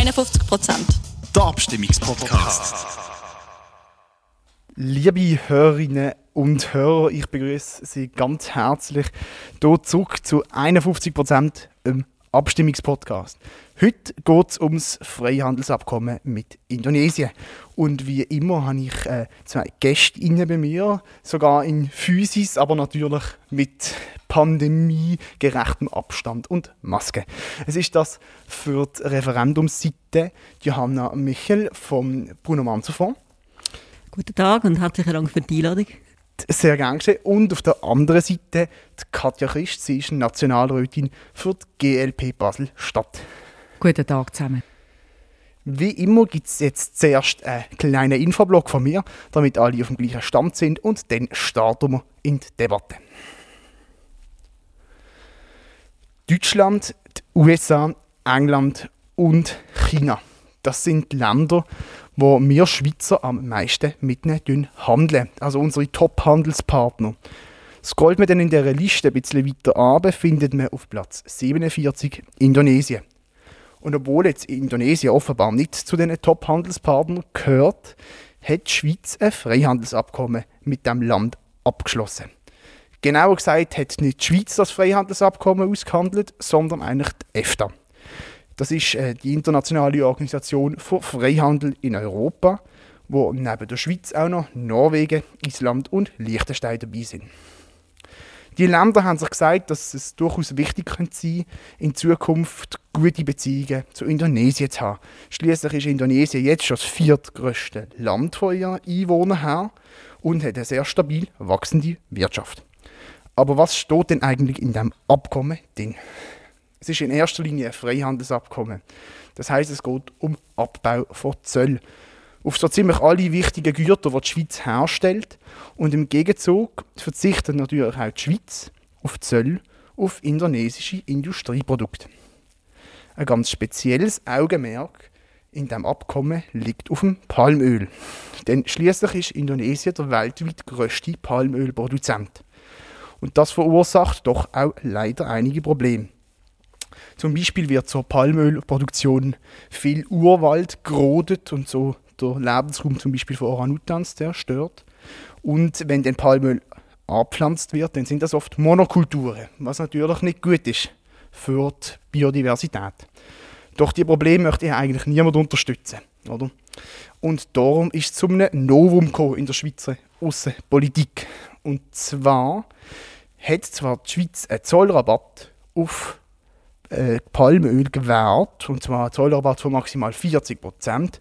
51 Prozent. Der Abstimmungspodcast. Liebe Hörerinnen und Hörer, ich begrüße Sie ganz herzlich hier zurück zu 51 Prozent im Abstimmungspodcast. Heute geht es ums Freihandelsabkommen mit Indonesien. Und wie immer habe ich äh, zwei Gäste bei mir, sogar in Physis, aber natürlich mit pandemiegerechtem Abstand und Maske. Es ist das für die Referendumsseite Johanna Michel vom Bruno Manzer Fonds. Guten Tag und herzlichen Dank für die Einladung. Sehr gerne geschehen. Und auf der anderen Seite die Katja Christ, sie ist Nationalrätin für die GLP Basel-Stadt. Guten Tag zusammen. Wie immer gibt es jetzt zuerst einen kleinen Infoblock von mir, damit alle auf dem gleichen Stand sind und dann starten wir in die Debatte. Deutschland, die USA, England und China. Das sind Länder, wo wir Schweizer am meisten mit ihnen handeln. Also unsere Top-Handelspartner. Scrollt man dann in dieser Liste ein bisschen weiter ab, findet man auf Platz 47 Indonesien. Und obwohl jetzt Indonesien offenbar nicht zu den Top-Handelspartnern gehört, hat die Schweiz ein Freihandelsabkommen mit dem Land abgeschlossen. Genauer gesagt hat nicht die Schweiz das Freihandelsabkommen ausgehandelt, sondern eigentlich die EFTA. Das ist äh, die internationale Organisation für Freihandel in Europa, wo neben der Schweiz auch noch Norwegen, Island und Liechtenstein dabei sind. Die Länder haben sich gesagt, dass es durchaus wichtig könnte sein in Zukunft gute Beziehungen zu Indonesien zu haben. Schließlich ist Indonesien jetzt schon das viertgrößte Land von ihren Einwohnern her und hat eine sehr stabil wachsende Wirtschaft. Aber was steht denn eigentlich in dem Abkommen drin? Es ist in erster Linie ein Freihandelsabkommen. Das heißt, es geht um Abbau von Zöll auf so ziemlich alle wichtigen Güter, die die Schweiz herstellt. Und im Gegenzug verzichtet natürlich auch die Schweiz auf Zöll auf indonesische Industrieprodukte. Ein ganz spezielles Augenmerk in dem Abkommen liegt auf dem Palmöl. Denn schließlich ist Indonesien der weltweit größte Palmölproduzent. Und das verursacht doch auch leider einige Probleme. Zum Beispiel wird zur Palmölproduktion viel Urwald gerodet und so der Lebensraum zum Beispiel von Orang-Utans zerstört. Und wenn den Palmöl abpflanzt wird, dann sind das oft Monokulturen, was natürlich nicht gut ist für die Biodiversität. Doch die Probleme möchte ich eigentlich niemand unterstützen. Oder? Und darum ist es zu einem Novum in der Schweizer Außenpolitik. Und zwar hat zwar die Schweiz einen Zollrabatt auf äh, Palmöl gewährt, und zwar einen Zollrabatt von maximal 40 Prozent.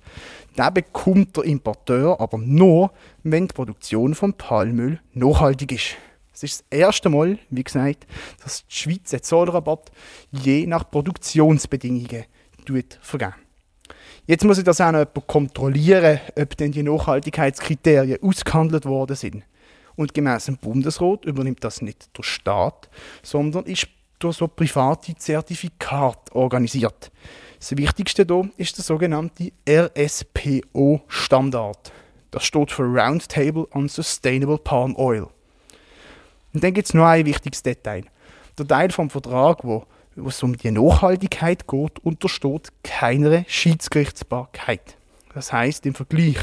Den bekommt der Importeur aber nur, wenn die Produktion von Palmöl nachhaltig ist. Es ist das erste Mal, wie gesagt, dass die Schweiz einen Zollrabatt je nach Produktionsbedingungen vergeben. Jetzt muss ich das auch noch kontrollieren, ob denn die Nachhaltigkeitskriterien ausgehandelt worden sind. Und gemäß dem Bundesrat übernimmt das nicht der Staat, sondern ist durch so private Zertifikate organisiert. Das Wichtigste hier ist der sogenannte RSPO-Standard. Das steht für Roundtable on Sustainable Palm Oil. Und dann gibt es noch ein wichtiges Detail. Der Teil vom Vertrag, wo, es um die Nachhaltigkeit geht, untersteht keiner Schiedsgerichtsbarkeit. Das heißt, im Vergleich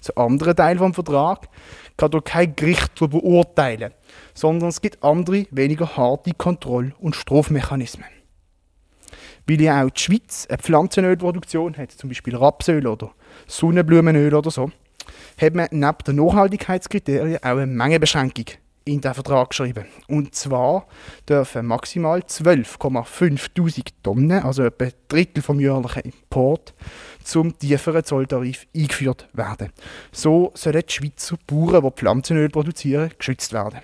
zu anderen Teilen vom Vertrag kann dort kein Gericht darüber urteilen, sondern es gibt andere, weniger harte Kontroll- und Strafmechanismen. Weil ja auch die Schweiz eine Pflanzenölproduktion hat, zum Beispiel Rapsöl oder Sonnenblumenöl oder so, hat man neben den Nachhaltigkeitskriterien auch eine Mengenbeschränkung in den Vertrag geschrieben. Und zwar dürfen maximal 12,5 Tonnen, also etwa ein Drittel vom jährlichen Import, zum tieferen Zolltarif eingeführt werden. So sollen die Schweizer Bauern, die Pflanzenöl produzieren, geschützt werden.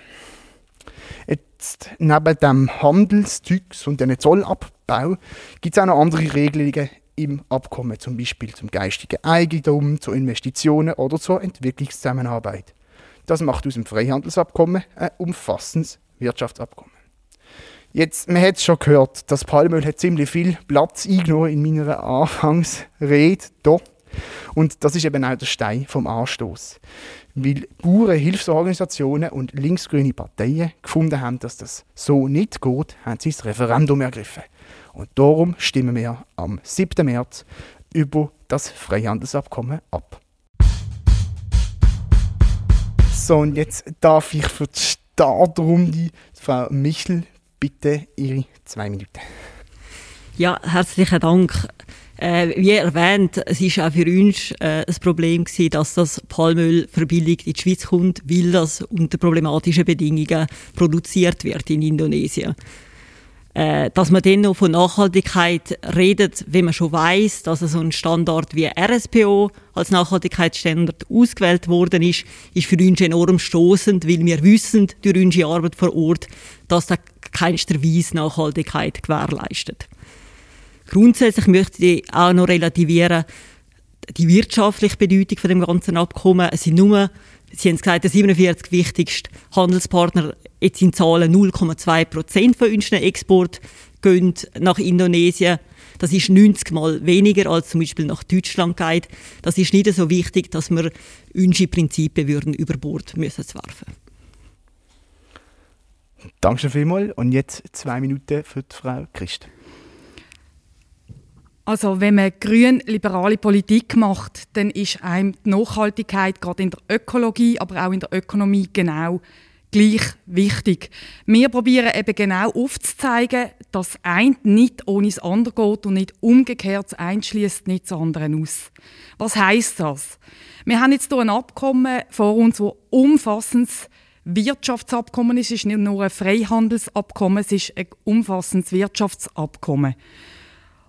Jetzt, neben dem Handelszeugs und dem Zollabbau gibt es auch noch andere Regelungen im Abkommen, zum Beispiel zum geistigen Eigentum, zu Investitionen oder zur Entwicklungszusammenarbeit. Das macht aus dem Freihandelsabkommen ein umfassendes Wirtschaftsabkommen. Jetzt, man hat es schon gehört, das Palmöl hat ziemlich viel Platz eingenommen in meiner Anfangsrede hier. Und das ist eben auch der Stein vom Anstoß. Weil Bauern, Hilfsorganisationen und linksgrüne Parteien gefunden haben, dass das so nicht geht, haben sie das Referendum ergriffen. Und darum stimmen wir am 7. März über das Freihandelsabkommen ab. So, und jetzt darf ich für die Startrunde Frau Michel bitte Ihre zwei Minuten. Ja, herzlichen Dank. Äh, wie erwähnt, es war auch für uns äh, ein Problem dass das Palmöl verbilligt in die Schweiz kommt, weil das unter problematischen Bedingungen produziert wird in Indonesien. Äh, dass man dann noch von Nachhaltigkeit redet, wenn man schon weiß, dass so ein Standard wie RSPO als Nachhaltigkeitsstandard ausgewählt worden ist, ist für uns enorm stoßend, weil wir wissen durch unsere Arbeit vor Ort, dass da keinster Weise Nachhaltigkeit gewährleistet. Grundsätzlich möchte ich auch noch relativieren, die wirtschaftliche Bedeutung von dem ganzen Abkommen. Es sind nur, Sie haben es gesagt, der 47 wichtigste Handelspartner, jetzt in Zahlen 0,2 Prozent von unseren Export gehen nach Indonesien. Das ist 90 Mal weniger als zum Beispiel nach Deutschland geht. Das ist nicht so wichtig, dass wir unsere Prinzipien würden über Bord müssen werfen. Danke vielmals. Und jetzt zwei Minuten für die Frau Christ. Also wenn man grün-liberale Politik macht, dann ist einem die Nachhaltigkeit gerade in der Ökologie, aber auch in der Ökonomie genau gleich wichtig. Wir probieren eben genau aufzuzeigen, dass ein nicht ohne das andere geht und nicht umgekehrt das eine schließt nicht das andere aus. Was heißt das? Wir haben jetzt hier ein Abkommen vor uns, wo umfassendes Wirtschaftsabkommen ist. Es ist nicht nur ein Freihandelsabkommen, es ist ein umfassendes Wirtschaftsabkommen.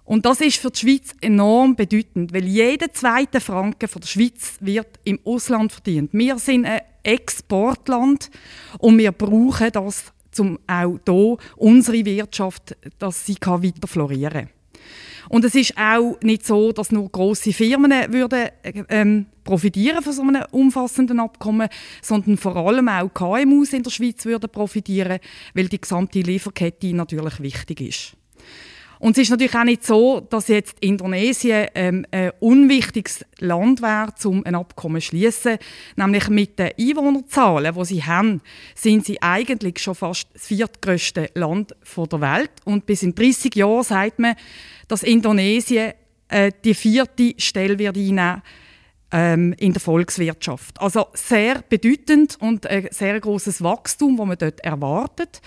Und das ist für die Schweiz enorm bedeutend, weil jeder zweite Franken von der Schweiz wird im Ausland verdient. Wir sind ein Exportland und wir brauchen das, um auch hier unsere Wirtschaft, dass sie weiter florieren kann. Und es ist auch nicht so, dass nur große Firmen würden, ähm, profitieren von so einem umfassenden Abkommen, sondern vor allem auch KMUs in der Schweiz würden profitieren, weil die gesamte Lieferkette natürlich wichtig ist. Und es ist natürlich auch nicht so, dass jetzt Indonesien ähm, ein unwichtiges Land wäre, um ein Abkommen zu schließen. Nämlich mit den Einwohnerzahlen, die sie haben, sind sie eigentlich schon fast das viertgrößte Land der Welt. Und bis in 30 Jahren sagt man, dass Indonesien äh, die vierte Stelle wird einnehmen ähm, in der Volkswirtschaft. Also sehr bedeutend und ein sehr großes Wachstum, das man dort erwartet.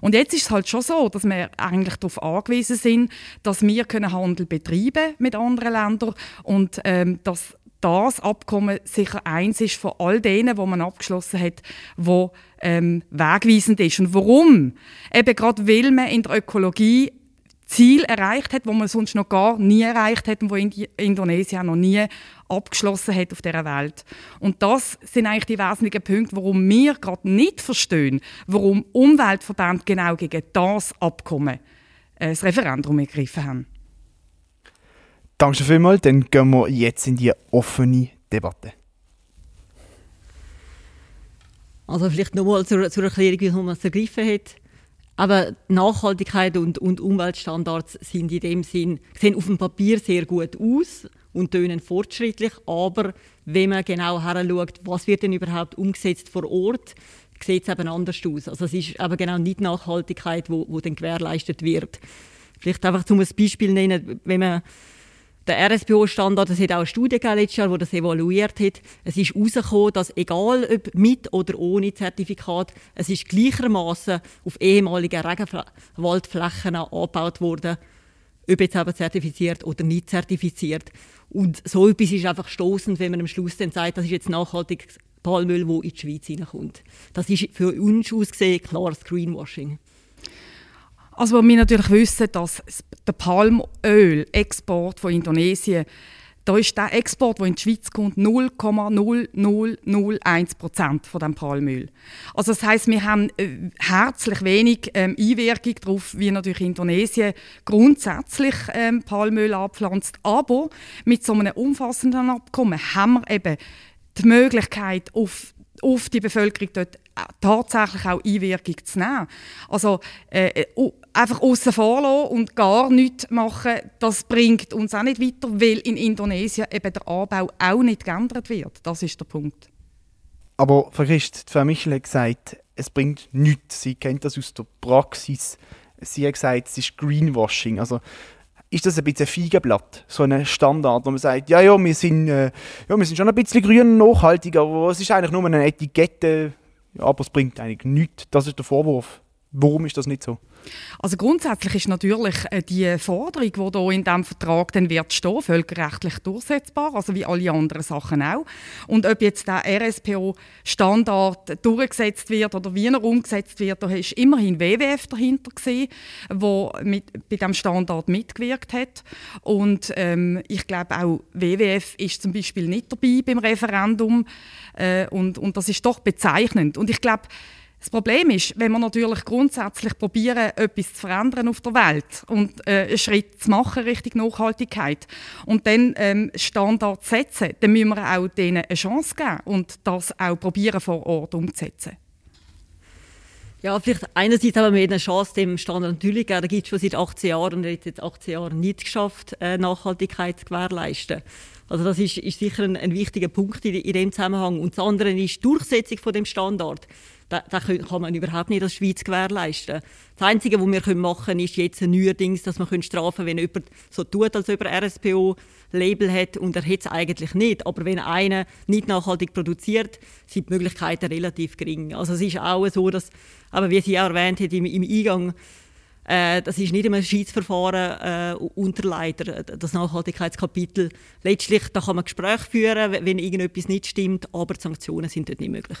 Und jetzt ist es halt schon so, dass wir eigentlich darauf angewiesen sind, dass wir können Handel betreiben mit anderen Ländern und ähm, dass das Abkommen sicher eins ist von all denen, wo man abgeschlossen hat, wo ähm, wegweisend ist. Und warum? Eben gerade weil man in der Ökologie Ziel erreicht hat, wo man sonst noch gar nie erreicht hat und wo Indonesien noch nie abgeschlossen hat auf dieser Welt. Und das sind eigentlich die wesentlichen Punkte, warum wir gerade nicht verstehen, warum Umweltverbände genau gegen das Abkommen äh, das Referendum ergriffen haben. Danke vielmals. Dann gehen wir jetzt in die offene Debatte. Also vielleicht nochmal zur, zur Erklärung, wie man es ergriffen hat. Aber Nachhaltigkeit und, und Umweltstandards sind in dem Sinn, sehen auf dem Papier sehr gut aus und tönen fortschrittlich, aber wenn man genau heranschaut, was wird denn überhaupt umgesetzt vor Ort, sieht es eben anders aus. Also es ist aber genau nicht Nachhaltigkeit, wo, wo dann gewährleistet wird. Vielleicht einfach zum ein Beispiel nennen, wenn man der RSPO-Standard, es hat auch eine Studie letztes Jahr, die das evaluiert hat. Es ist herausgekommen, dass egal ob mit oder ohne Zertifikat, es ist gleichermaßen auf ehemaligen Regenwaldflächen angebaut worden, ob jetzt eben zertifiziert oder nicht zertifiziert. Und so etwas ist einfach stoßend, wenn man am Schluss dann sagt, das ist jetzt nachhaltiges Palmöl, das in die Schweiz hineinkommt. Das ist für uns ausgesehen klares Greenwashing. Also wir natürlich wissen, dass der Palmöl-Export von Indonesien, da ist der Export, der in die Schweiz kommt, 0,0001 Prozent von dem Palmöl. Also das heißt, wir haben äh, herzlich wenig ähm, Einwirkung darauf, wie natürlich Indonesien grundsätzlich ähm, Palmöl abpflanzt. Aber mit so einem umfassenden Abkommen haben wir eben die Möglichkeit, auf auf die Bevölkerung dort tatsächlich auch Einwirkung zu nehmen. Also äh, uh, einfach außen vor und gar nichts machen, das bringt uns auch nicht weiter, weil in Indonesien eben der Anbau auch nicht geändert wird. Das ist der Punkt. Aber Frau Christ, Frau Michel hat gesagt, es bringt nichts. Sie kennt das aus der Praxis. Sie hat gesagt, es ist Greenwashing. Also ist das ein bisschen ein Feigenblatt, so ein Standard, wo man sagt, ja, ja, wir sind, äh, ja, wir sind schon ein bisschen grün und nachhaltig, aber es ist eigentlich nur eine Etikette, aber es bringt eigentlich nichts. Das ist der Vorwurf. Warum ist das nicht so? Also grundsätzlich ist natürlich äh, die Forderung, die hier in diesem Vertrag dann wird stehen, völkerrechtlich durchsetzbar, also wie alle anderen Sachen auch. Und ob jetzt der RSPO-Standard durchgesetzt wird oder wie er umgesetzt wird, da ist immerhin WWF dahinter gewesen, wo mit, bei diesem Standard mitgewirkt hat. Und ähm, ich glaube auch WWF ist zum Beispiel nicht dabei beim Referendum äh, und, und das ist doch bezeichnend. Und ich glaube, das Problem ist, wenn wir natürlich grundsätzlich probieren, etwas zu verändern auf der Welt und äh, einen Schritt zu machen Richtung Nachhaltigkeit und dann ähm, Standards setzen, dann müssen wir auch denen eine Chance geben und das auch probieren vor Ort umzusetzen. Ja, vielleicht einerseits haben wir eine Chance, dem Standard natürlich geben. Da gibt es schon seit 18 Jahren und er hat jetzt 18 Jahre nicht geschafft, äh, Nachhaltigkeit zu gewährleisten. Also das ist, ist sicher ein, ein, wichtiger Punkt in, in dem Zusammenhang. Und das andere ist die Durchsetzung von dem Standard das kann man überhaupt nicht als Schweiz gewährleisten. Das Einzige, was wir machen können, ist jetzt neuerdings, dass man strafen können, wenn jemand so tut, als ob er RSPO-Label hat und er hat es eigentlich nicht. Aber wenn einer nicht nachhaltig produziert, sind die Möglichkeiten relativ gering. Also es ist auch so, dass, aber wie Sie auch erwähnt hat im, im Eingang, äh, das ist nicht einem Schiedsverfahren äh, unterleider, das Nachhaltigkeitskapitel. Letztlich da kann man Gespräche führen, wenn irgendetwas nicht stimmt, aber die Sanktionen sind dort nicht möglich.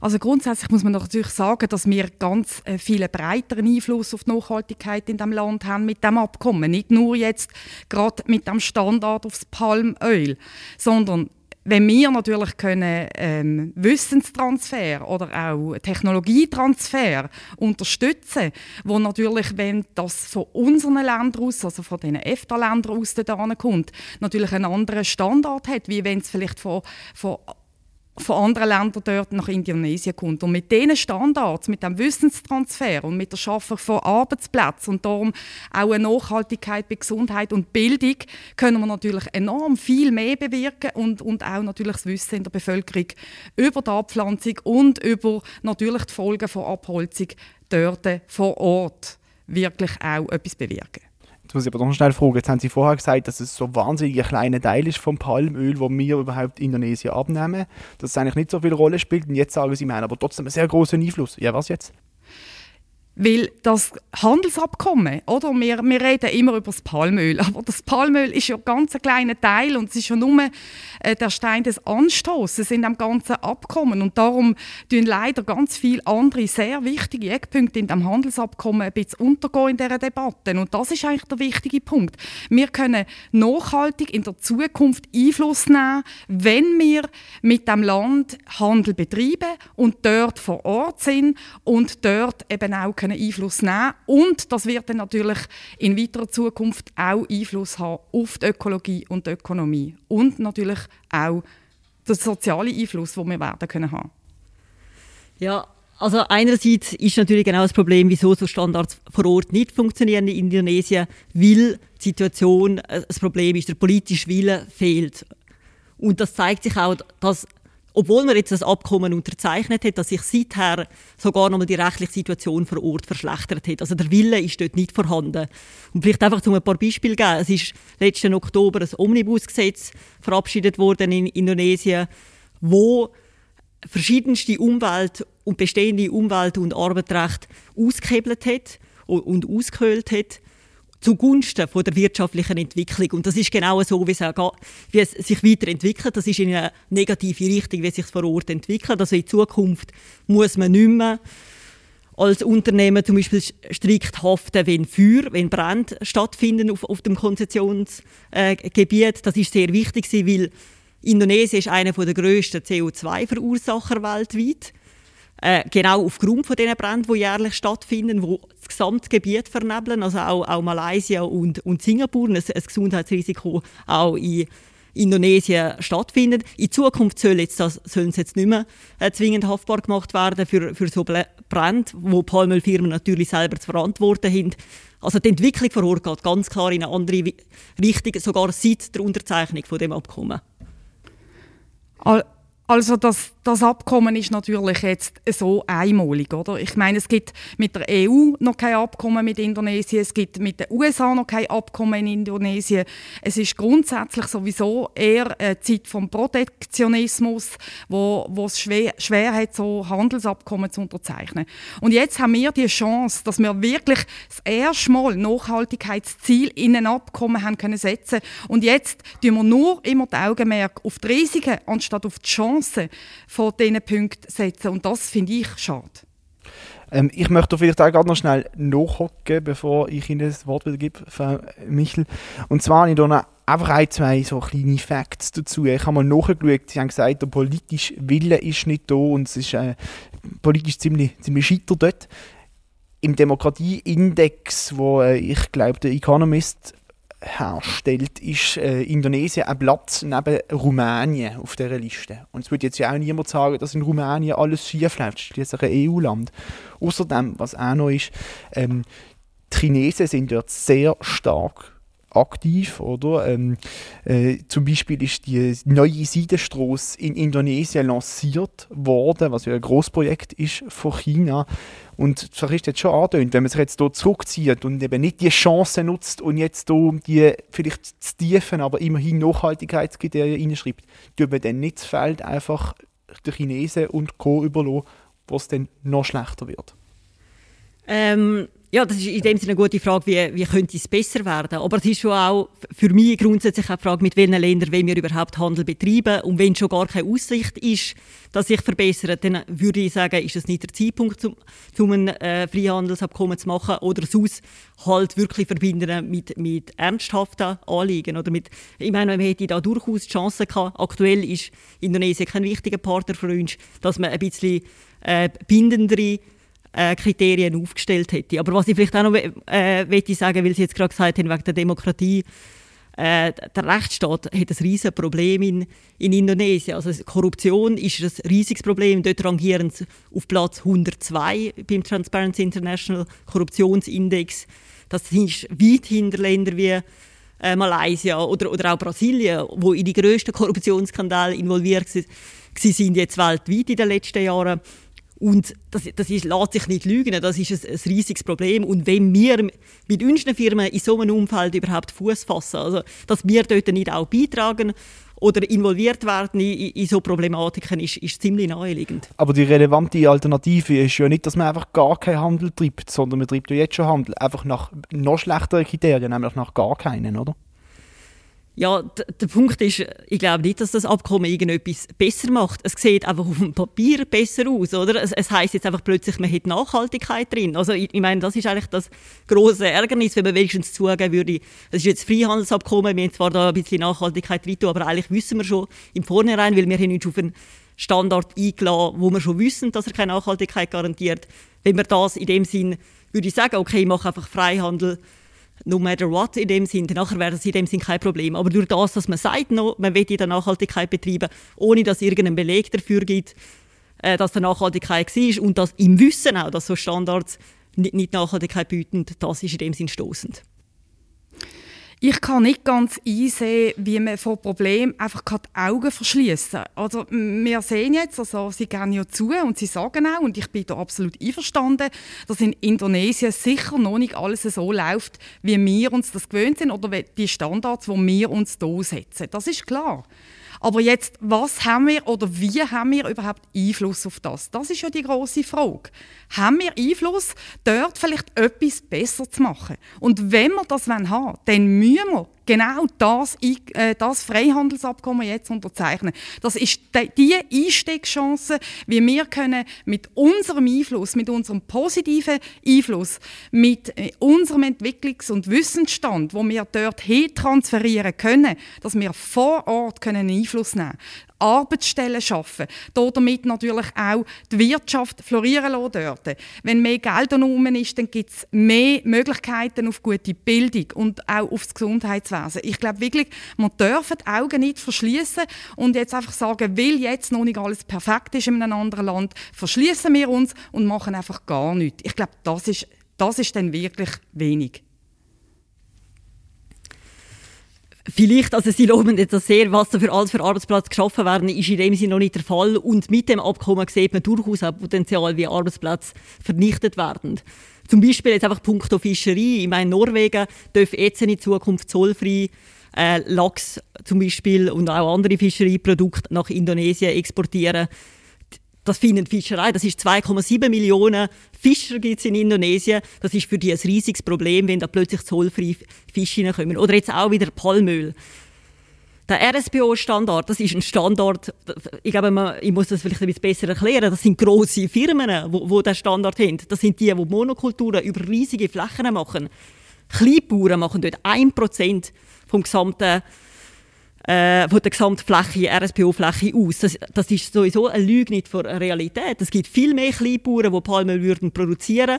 Also grundsätzlich muss man natürlich sagen, dass wir ganz äh, viel breiteren Einfluss auf die Nachhaltigkeit in dem Land haben mit dem Abkommen. Nicht nur jetzt gerade mit dem Standard aufs Palmöl, sondern wenn wir natürlich können, ähm, Wissenstransfer oder auch Technologietransfer unterstützen, wo natürlich, wenn das von unseren Ländern aus, also von den EFTA-Ländern aus kommt, natürlich einen anderen Standard hat, wie wenn es vielleicht von, von von anderen Ländern dort nach Indonesien kommt. Und mit diesen Standards, mit dem Wissenstransfer und mit der Schaffung von Arbeitsplätzen und darum auch eine Nachhaltigkeit bei Gesundheit und Bildung können wir natürlich enorm viel mehr bewirken und, und auch natürlich das Wissen in der Bevölkerung über die Abpflanzung und über natürlich die Folgen von Abholzung dort vor Ort wirklich auch etwas bewirken. Jetzt muss ich aber noch schnell fragen, jetzt haben Sie vorher gesagt, dass es so wahnsinnig ein kleiner Teil ist vom Palmöl, wo wir überhaupt in Indonesien abnehmen, dass es eigentlich nicht so viel Rolle spielt und jetzt sagen Sie, wir haben aber trotzdem einen sehr großen Einfluss. Ja, was jetzt? Weil das Handelsabkommen, oder? Wir, wir reden immer über das Palmöl, aber das Palmöl ist ja ganz ein kleiner Teil und es ist ja nur äh, der Stein des Anstoßes in dem ganzen Abkommen und darum tun leider ganz viele andere sehr wichtige Eckpunkte in dem Handelsabkommen ein bisschen untergehen in dieser Debatte und das ist eigentlich der wichtige Punkt. Wir können nachhaltig in der Zukunft Einfluss nehmen, wenn wir mit dem Land Handel betreiben und dort vor Ort sind und dort eben auch Einfluss nehmen und das wird dann natürlich in weiterer Zukunft auch Einfluss haben auf die Ökologie und die Ökonomie und natürlich auch den sozialen Einfluss, den wir werden können haben. Ja, also einerseits ist natürlich genau das Problem, wieso so Standards vor Ort nicht funktionieren in Indonesien, weil die Situation, äh, das Problem ist, der politische Wille fehlt. Und das zeigt sich auch, dass obwohl man jetzt das Abkommen unterzeichnet hat, dass sich seither sogar noch mal die rechtliche Situation vor Ort verschlechtert hat. Also der Wille ist dort nicht vorhanden. Und vielleicht einfach zum ein paar Beispiele geben. Es ist letzten Oktober ein Omnibusgesetz verabschiedet worden in Indonesien, wo verschiedenste Umwelt- und bestehende Umwelt- und Arbeitsrechte ausgehebelt hat und ausgehöhlt hat zugunsten von der wirtschaftlichen Entwicklung. Und das ist genau so, wie es, auch, wie es sich weiterentwickelt. Das ist in eine negative Richtung, wie es sich vor Ort entwickelt. Also in Zukunft muss man nicht mehr als Unternehmen zum Beispiel strikt haften, wenn Feuer, wenn Brände stattfinden auf, auf dem Konzessionsgebiet. Das ist sehr wichtig, weil Indonesien ist einer der grössten CO2-Verursacher weltweit. Äh, genau aufgrund von den Bränden, die jährlich stattfinden, die das gesamte Gebiet vernebeln, also auch, auch Malaysia und, und Singapur, ein, ein Gesundheitsrisiko auch in Indonesien stattfindet. In Zukunft soll jetzt das, sollen sie jetzt nicht mehr äh, zwingend haftbar gemacht werden für, für so Brände, wo Palmölfirmen natürlich selber zu verantworten haben. Also die Entwicklung vor Ort geht ganz klar in eine andere Richtung, sogar seit der Unterzeichnung von dem Abkommen. Also das, das Abkommen ist natürlich jetzt so einmalig, oder? Ich meine, es gibt mit der EU noch kein Abkommen mit Indonesien, es gibt mit den USA noch kein Abkommen in Indonesien. Es ist grundsätzlich sowieso eher eine Zeit vom Protektionismus, wo, wo es schwer, schwer hat, so Handelsabkommen zu unterzeichnen. Und jetzt haben wir die Chance, dass wir wirklich das erste Mal Nachhaltigkeitsziel in ein Abkommen haben können setzen. Und jetzt tun wir nur immer das Augenmerk auf die Risiken anstatt auf die Chancen Chancen von diesen Punkten setzen. Und das finde ich schade. Ähm, ich möchte vielleicht auch gerade noch schnell nachhocken, bevor ich Ihnen das Wort wieder gebe, Frau Michel. Und zwar habe ich noch einfach ein, zwei so kleine Facts dazu. Ich habe mal nachgeschaut, Sie haben gesagt, der politische Wille ist nicht da und es ist äh, politisch ziemlich, ziemlich scheiter dort. Im Demokratieindex, wo äh, ich glaube, der Economist herstellt, ist äh, Indonesien ein Platz neben Rumänien auf dieser Liste. Und es würde jetzt ja auch niemand sagen, dass in Rumänien alles schief läuft. Schließlich ein EU-Land. Außerdem, was auch noch ist, ähm, die Chinesen sind dort sehr stark aktiv, oder? Ähm, äh, zum Beispiel ist die neue Seidenstraße in Indonesien lanciert worden, was ja ein Großprojekt ist von China. Und das ist jetzt schon angetönt, wenn man sich jetzt hier zurückzieht und eben nicht die Chance nutzt und jetzt hier die vielleicht zu tiefen, aber immerhin Nachhaltigkeitskriterien reinschreibt, tut man dann nicht das Feld einfach den Chinesen und Co. überlassen, wo es dann noch schlechter wird. Ähm, ja, das ist in dem Sinne eine gute Frage, wie, wie könnte es besser werden. Aber es ist schon auch für mich grundsätzlich die Frage, mit welchen Ländern wollen wir überhaupt Handel betreiben. Und wenn schon gar keine Aussicht ist, dass sich verbessert, dann würde ich sagen, ist es nicht der Zeitpunkt, um, um ein äh, Freihandelsabkommen zu machen oder sonst halt wirklich verbinden mit, mit ernsthaften Anliegen. Oder mit, ich meine, man hätte da durchaus die Chance gehabt. Aktuell ist Indonesien kein wichtiger Partner für uns, dass man ein bisschen äh, bindendere äh, Kriterien aufgestellt hätte. Aber was ich vielleicht auch noch äh, sagen weil Sie jetzt gerade gesagt haben, wegen der Demokratie, äh, der Rechtsstaat hat ein riesiges Problem in, in Indonesien. Also Korruption ist ein riesiges Problem. Dort rangieren sie auf Platz 102 beim Transparency International Korruptionsindex. Das ist weit hinter Ländern wie äh, Malaysia oder, oder auch Brasilien, wo in die grössten Korruptionsskandale involviert sind jetzt weltweit in den letzten Jahren. Und das, das ist, lässt sich nicht lügen, das ist ein, ein riesiges Problem. Und wenn wir mit unseren Firmen in so einem Umfeld überhaupt Fuß fassen, also dass wir dort nicht auch beitragen oder involviert werden in, in so Problematiken, ist, ist ziemlich naheliegend. Aber die relevante Alternative ist ja nicht, dass man einfach gar keinen Handel treibt, sondern man treibt ja jetzt schon Handel, einfach nach noch schlechteren Kriterien, nämlich nach gar keinen, oder? Ja, der Punkt ist, ich glaube nicht, dass das Abkommen irgendetwas besser macht. Es sieht einfach auf dem Papier besser aus, oder? Es, es heißt jetzt einfach plötzlich, man hat Nachhaltigkeit drin. Also ich, ich, meine, das ist eigentlich das große Ärgernis, wenn man wenigstens zugeben würde, es ist jetzt Freihandelsabkommen, wir haben zwar da ein bisschen Nachhaltigkeit drin, aber eigentlich wissen wir schon im Vornherein, weil wir haben uns auf einen Standard eingeladen, wo wir schon wissen, dass er keine Nachhaltigkeit garantiert. Wenn wir das in dem Sinn, würde ich sagen, okay, ich mache einfach Freihandel no matter what in dem Sinn, nachher wäre das in dem Sinn kein Problem. Aber durch das, dass man sagt, no, man will in Nachhaltigkeit betreiben, ohne dass es irgendeinen Beleg dafür gibt, äh, dass der Nachhaltigkeit war und dass im Wissen auch, dass so Standards nicht, nicht Nachhaltigkeit bieten, das ist in dem Sinn stoßend. Ich kann nicht ganz einsehen, wie man vor Problemen einfach die Augen verschließen Also wir sehen jetzt, also sie gehen ja zu und sie sagen auch, und ich bin da absolut einverstanden, dass in Indonesien sicher noch nicht alles so läuft, wie wir uns das gewöhnt sind oder die Standards, die wir uns hier setzen. Das ist klar. Aber jetzt, was haben wir oder wie haben wir überhaupt Einfluss auf das? Das ist ja die große Frage. Haben wir Einfluss, dort vielleicht etwas besser zu machen? Und wenn wir das haben dann müssen wir genau das, äh, das Freihandelsabkommen jetzt unterzeichnen. Das ist die Einstiegschance, wie wir können mit unserem Einfluss, mit unserem positiven Einfluss, mit äh, unserem Entwicklungs- und Wissensstand, wo wir dort hin transferieren können, dass wir vor Ort können Einfluss nehmen können. Arbeitsstellen schaffen, damit natürlich auch die Wirtschaft florieren lassen dort. Wenn mehr Geld herum ist, dann gibt es mehr Möglichkeiten auf gute Bildung und auch auf das Gesundheitswesen. Ich glaube wirklich, man darf die Augen nicht verschließen und jetzt einfach sagen, weil jetzt noch nicht alles perfekt ist in einem anderen Land, verschließen wir uns und machen einfach gar nichts. Ich glaube, das ist, das ist dann wirklich wenig. Vielleicht, also Sie loben jetzt sehr, was da für alles für Arbeitsplätze geschaffen werden, ist in dem Sinne noch nicht der Fall. Und mit dem Abkommen sieht man durchaus auch Potenzial, wie Arbeitsplätze vernichtet werden. Zum Beispiel jetzt einfach Punkt Fischerei. Ich meine, Norwegen darf jetzt in Zukunft zollfrei äh, Lachs zum Beispiel und auch andere Fischereiprodukte nach Indonesien exportieren. Das findet Fischerei. Das ist 2,7 Millionen Fischer gibt es in Indonesien. Das ist für die ein riesiges Problem, wenn da plötzlich zollfreie Fische reinkommen. Oder jetzt auch wieder Palmöl. Der RSPO-Standard, das ist ein Standard, ich glaube, ich muss das vielleicht ein bisschen besser erklären, das sind grosse Firmen, die, die diesen Standard haben. Das sind die, die Monokulturen über riesige Flächen machen. Kleinbauern machen dort 1% vom gesamten äh, von der Gesamtfläche, RSPO-Fläche aus. Das, das, ist sowieso eine Lüge nicht von Realität. Es gibt viel mehr Kleinbauern, die Palmöl würden produzieren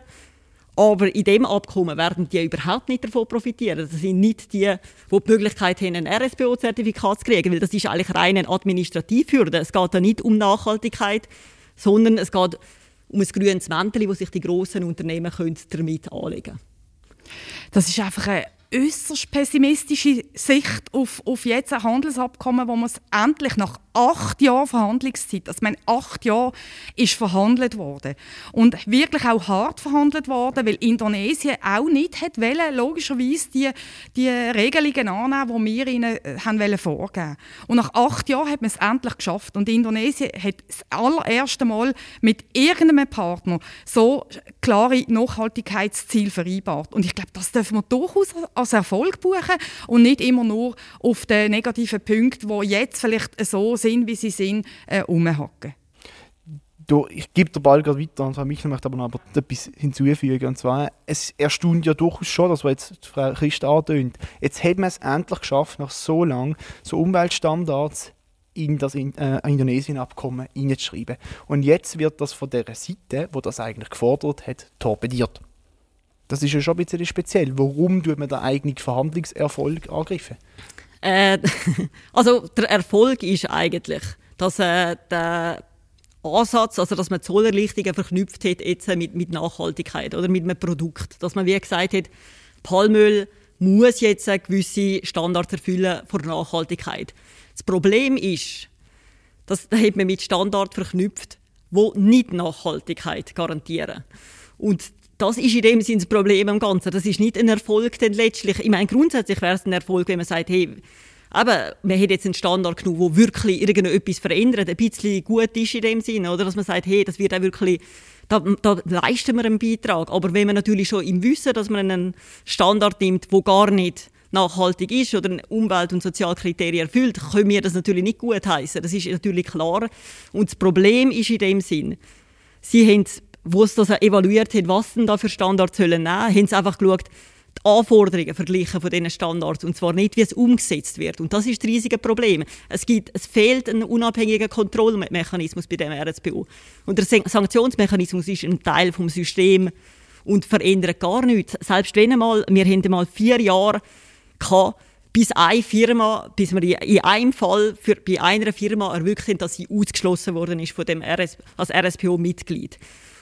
aber in dem Abkommen werden die überhaupt nicht davon profitieren. Das sind nicht die, die die Möglichkeit haben, ein RSPO-Zertifikat zu kriegen, weil das ist eigentlich rein eine Administrativhürde. Es geht da nicht um Nachhaltigkeit, sondern es geht um ein grünes Mäntel, das sich die grossen Unternehmen damit anlegen können. Das ist einfach eine äußerst pessimistische Sicht auf, auf jetzt ein Handelsabkommen, wo man es endlich nach acht Jahren Verhandlungszeit, also meine, acht Jahre ist verhandelt worden und wirklich auch hart verhandelt worden, weil Indonesien auch nicht hat wollen, logischerweise die, die Regelungen annehmen, die wir ihnen äh, haben wollen vorgeben. Und nach acht Jahren hat man es endlich geschafft und Indonesien hat das allererste Mal mit irgendeinem Partner so klare Nachhaltigkeitsziele vereinbart. Und ich glaube, das dürfen wir durchaus als Erfolg buchen und nicht immer nur auf den negativen Punkten, die jetzt vielleicht so sind, sind, wie sie sind, äh, umhacken. ich gebe den Ball gerade weiter und Michel möchte aber noch etwas hinzufügen. Und zwar, es erstaunt ja durchaus schon, das was jetzt Frau Christ antönt. Jetzt hat man es endlich geschafft, nach so lang so Umweltstandards in das äh, Indonesien-Abkommen hineinzuschreiben. Und jetzt wird das von der Seite, wo das eigentlich gefordert hat, torpediert. Das ist ja schon ein bisschen speziell. Warum tut man da eigentlich Verhandlungserfolg angreifen? Äh, also der Erfolg ist eigentlich, dass äh, der Ansatz, also dass man Zollerlichtungen verknüpft hat jetzt mit, mit Nachhaltigkeit oder mit einem Produkt. Dass man wie gesagt hat, Palmöl muss jetzt gewisse Standards erfüllen für Nachhaltigkeit. Das Problem ist, dass da hat man mit Standards verknüpft, wo nicht Nachhaltigkeit garantieren. Und das ist in dem Sinne das Problem am Ganzen. Das ist nicht ein Erfolg denn letztlich. Ich meine, grundsätzlich wäre es ein Erfolg, wenn man sagt, hey, aber man hat jetzt einen Standard genommen, der wirklich irgendetwas verändert, ein bisschen gut ist in dem Sinne, oder? Dass man sagt, hey, das wird auch wirklich, da, da leisten wir einen Beitrag. Aber wenn man natürlich schon im Wissen, dass man einen Standard nimmt, der gar nicht nachhaltig ist oder Umwelt- und Sozialkriterien erfüllt, können wir das natürlich nicht gut heißen. Das ist natürlich klar. Und das Problem ist in dem Sinn, sie haben wo es das evaluiert hat, was denn da für Standards sollen nehmen, haben sie einfach geschaut, die Anforderungen verglichen von diesen Standards und zwar nicht, wie es umgesetzt wird. Und das ist das riesige Problem. Es, gibt, es fehlt ein unabhängiger Kontrollmechanismus bei dem RSPO. Und der Sanktionsmechanismus ist ein Teil vom System und verändert gar nichts. Selbst wenn einmal, wir haben mal vier Jahre gehabt, bis eine Firma, bis wir in einem Fall für, bei einer Firma erwirkt haben, dass sie ausgeschlossen worden ist von dem RS, als RSPO-Mitglied.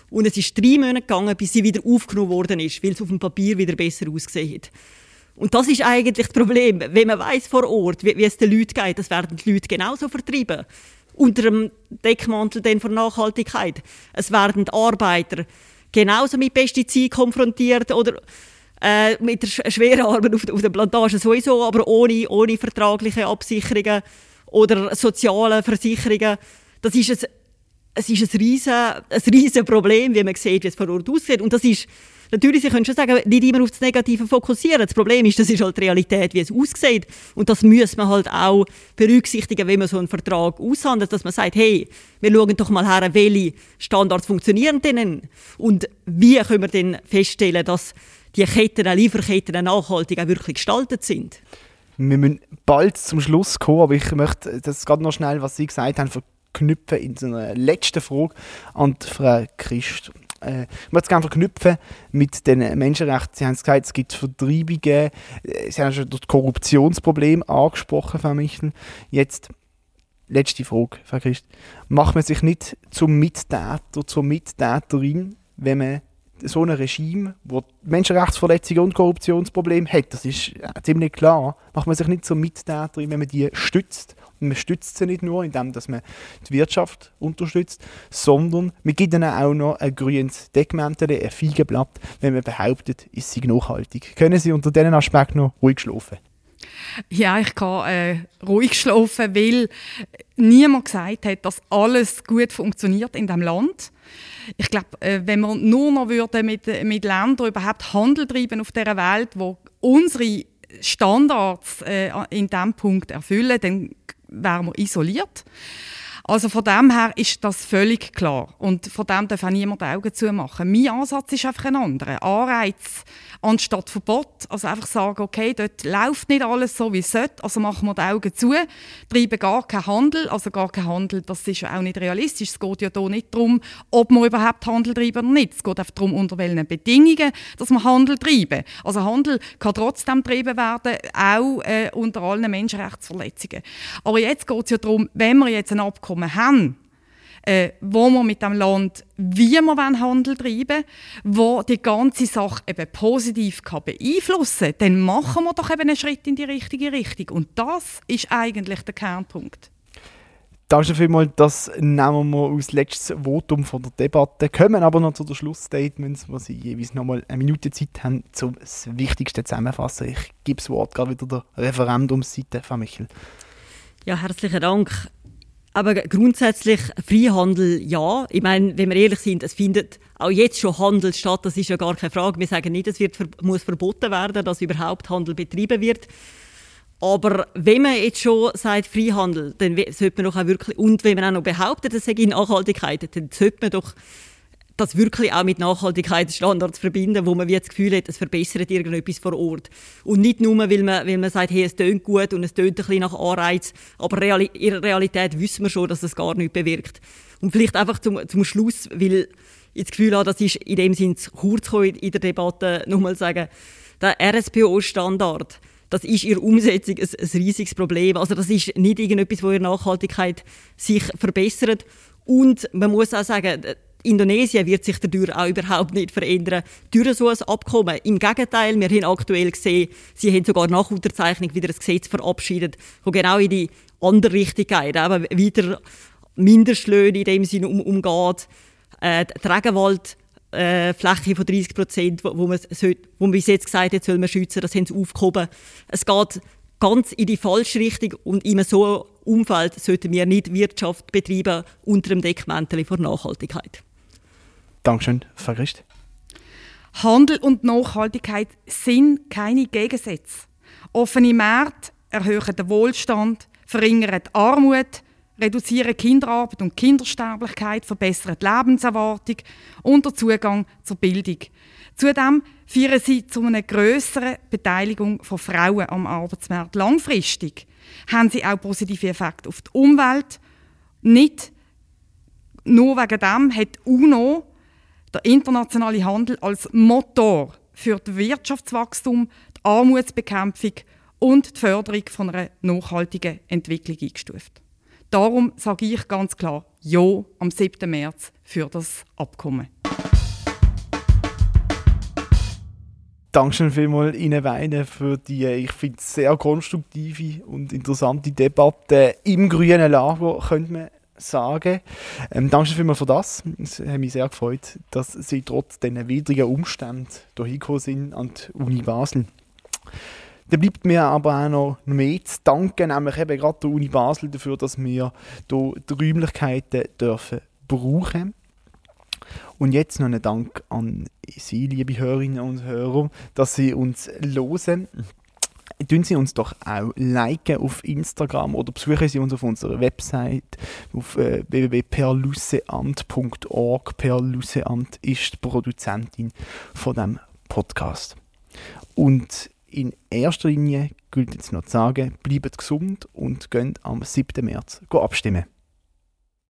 Und es ist drei Monate gegangen, bis sie wieder aufgenommen worden ist, weil es auf dem Papier wieder besser ausgesehen hat. Und das ist eigentlich das Problem. Wenn man weiß vor Ort, wie, wie es den Leuten geht, das werden die Leute genauso vertrieben. Unter dem Deckmantel von Nachhaltigkeit. Es werden die Arbeiter genauso mit Pestiziden konfrontiert oder äh, mit der schweren Arbeit auf, auf der Plantage sowieso, aber ohne, ohne vertragliche Absicherungen oder soziale Versicherungen. Das ist ein es ist ein riesen, ein riesen Problem, wie man sieht, wie es vor Ort aussieht. Und das ist, natürlich, Sie können schon sagen, nicht immer auf das Negative fokussieren. Das Problem ist, das ist halt die Realität, wie es aussieht. Und das muss man halt auch berücksichtigen, wenn man so einen Vertrag aushandelt, dass man sagt, hey, wir schauen doch mal her, welche Standards funktionieren denn und wie können wir denn feststellen, dass die Ketten, Lieferketten nachhaltig auch wirklich gestaltet sind. Wir müssen bald zum Schluss kommen, aber ich möchte das gerade noch schnell, was Sie gesagt haben, verknüpfen in so einer letzten Frage an Frau Christ. Äh, ich möchte es gerne verknüpfen mit den Menschenrechten. Sie haben es gesagt, es gibt Vertreibungen. Äh, Sie haben schon das Korruptionsproblem angesprochen, Frau Michel. Jetzt letzte Frage, Frau Christ. Macht man sich nicht zum Mittäter, zur Mittäterin, wenn man so ein Regime, das Menschenrechtsverletzungen und Korruptionsprobleme hat, das ist ziemlich klar, macht man sich nicht so Mittäterin, wenn man die stützt. Und man stützt sie nicht nur, indem dass man die Wirtschaft unterstützt, sondern man gibt ihnen auch noch ein grünes Deckmäntel, ein Feigenblatt, wenn man behauptet, ist sie nachhaltig. Können Sie unter diesen Aspekt noch ruhig schlafen? Ja, ich kann äh, ruhig schlafen, weil niemand gesagt hat, dass alles gut funktioniert in diesem Land. Ich glaube, äh, wenn wir nur noch würden mit, mit Ländern überhaupt Handel treiben auf dieser Welt, wo unsere Standards äh, in diesem Punkt erfüllen, dann wären wir isoliert. Also von dem her ist das völlig klar. Und von dem darf auch niemand die Augen zumachen. Mein Ansatz ist einfach ein anderer. Anreiz anstatt Verbot. Also einfach sagen, okay, dort läuft nicht alles so, wie es sollte, also machen wir die Augen zu, treiben gar keinen Handel. Also gar keinen Handel, das ist ja auch nicht realistisch. Es geht ja hier nicht darum, ob wir überhaupt Handel treiben oder nicht. Es geht einfach darum, unter welchen Bedingungen, dass wir Handel treiben. Also Handel kann trotzdem getrieben werden, auch äh, unter allen Menschenrechtsverletzungen. Aber jetzt geht es ja darum, wenn wir jetzt ein Abkommen haben, äh, wo wir mit dem Land, wie wir Handel treiben wollen, wo die ganze Sache eben positiv kann beeinflussen kann, dann machen wir doch eben einen Schritt in die richtige Richtung. Und das ist eigentlich der Kernpunkt. Danke vielmals, das nehmen wir als letztes Votum von der Debatte. Kommen aber noch zu den Schlussstatements, wo Sie jeweils noch mal eine Minute Zeit haben, zum das Wichtigste zusammenfassen. Ich gebe das Wort gerade wieder der Referendumsseite von Michel. Ja, herzlichen Dank. Aber grundsätzlich Freihandel ja. Ich meine, wenn wir ehrlich sind, es findet auch jetzt schon Handel statt. Das ist ja gar keine Frage. Wir sagen nicht, es wird, muss verboten werden, dass überhaupt Handel betrieben wird. Aber wenn man jetzt schon sagt Freihandel, dann sollte man doch auch wirklich, und wenn man auch noch behauptet, es sei Nachhaltigkeit, dann sollte man doch das wirklich auch mit Nachhaltigkeitsstandards verbinden, wo man wie das Gefühl hat, es verbessert irgendetwas vor Ort. Und nicht nur, weil man, weil man sagt, hey, es tönt gut und es tönt ein bisschen nach Anreiz, aber in der Realität wissen wir schon, dass es gar nichts bewirkt. Und vielleicht einfach zum, zum Schluss, weil ich das Gefühl habe, das ist in dem Sinne kurz in der Debatte, nochmal sagen, der RSPO-Standard, das ist der Umsetzung ein, ein riesiges Problem. Also das ist nicht irgendetwas, wo der Nachhaltigkeit sich verbessert. Und man muss auch sagen, Indonesien wird sich dadurch auch überhaupt nicht verändern durch so ein Abkommen. Im Gegenteil, wir haben aktuell gesehen, sie haben sogar nach Unterzeichnung wieder ein Gesetz verabschiedet, das genau in die andere Richtung geht, eben wieder Mindestlöhne in dem Sinne um, umgeht, äh, die Regenwald äh, Fläche von 30 Prozent, wo, wo, man wo man bis jetzt gesagt hat, soll man schützen, das haben sie aufgehoben. Es geht ganz in die falsche Richtung und in so einem Umfeld sollten wir nicht Wirtschaft betreiben unter dem Deckmäntel von Nachhaltigkeit. Dankeschön, Frau Christ. Handel und Nachhaltigkeit sind keine Gegensätze. Offene Märkte erhöhen den Wohlstand, verringern die Armut, reduzieren Kinderarbeit und Kindersterblichkeit, verbessern die Lebenserwartung und den Zugang zur Bildung. Zudem führen sie zu einer grösseren Beteiligung von Frauen am Arbeitsmarkt. Langfristig haben sie auch positive Effekte auf die Umwelt. Nicht nur wegen dem hat UNO der internationale Handel als Motor für das Wirtschaftswachstum, die Armutsbekämpfung und die Förderung von einer nachhaltigen Entwicklung eingestuft. Darum sage ich ganz klar Ja am 7. März für das Abkommen. Dankeschön vielmals Ihnen beiden für die, ich finde, sehr konstruktive und interessante Debatte im grünen Lager, könnte man sagen. Ähm, danke vielmals für das. Es hat mich sehr gefreut, dass Sie trotz diesen widrigen Umständen hierher gekommen sind an die Uni Basel. Da bleibt mir aber auch noch mehr zu danken, nämlich eben gerade der Uni Basel dafür, dass wir hier die Räumlichkeiten dürfen brauchen und jetzt noch einen Dank an Sie, liebe Hörerinnen und Hörer, dass Sie uns hören tun Sie uns doch auch liken auf Instagram oder besuchen Sie uns auf unserer Website auf äh, www.perlusseamt.org. Perlusseamt ist die Produzentin von dem Podcast. Und in erster Linie gilt jetzt noch zu sagen, bleibt gesund und gehen am 7. März abstimmen.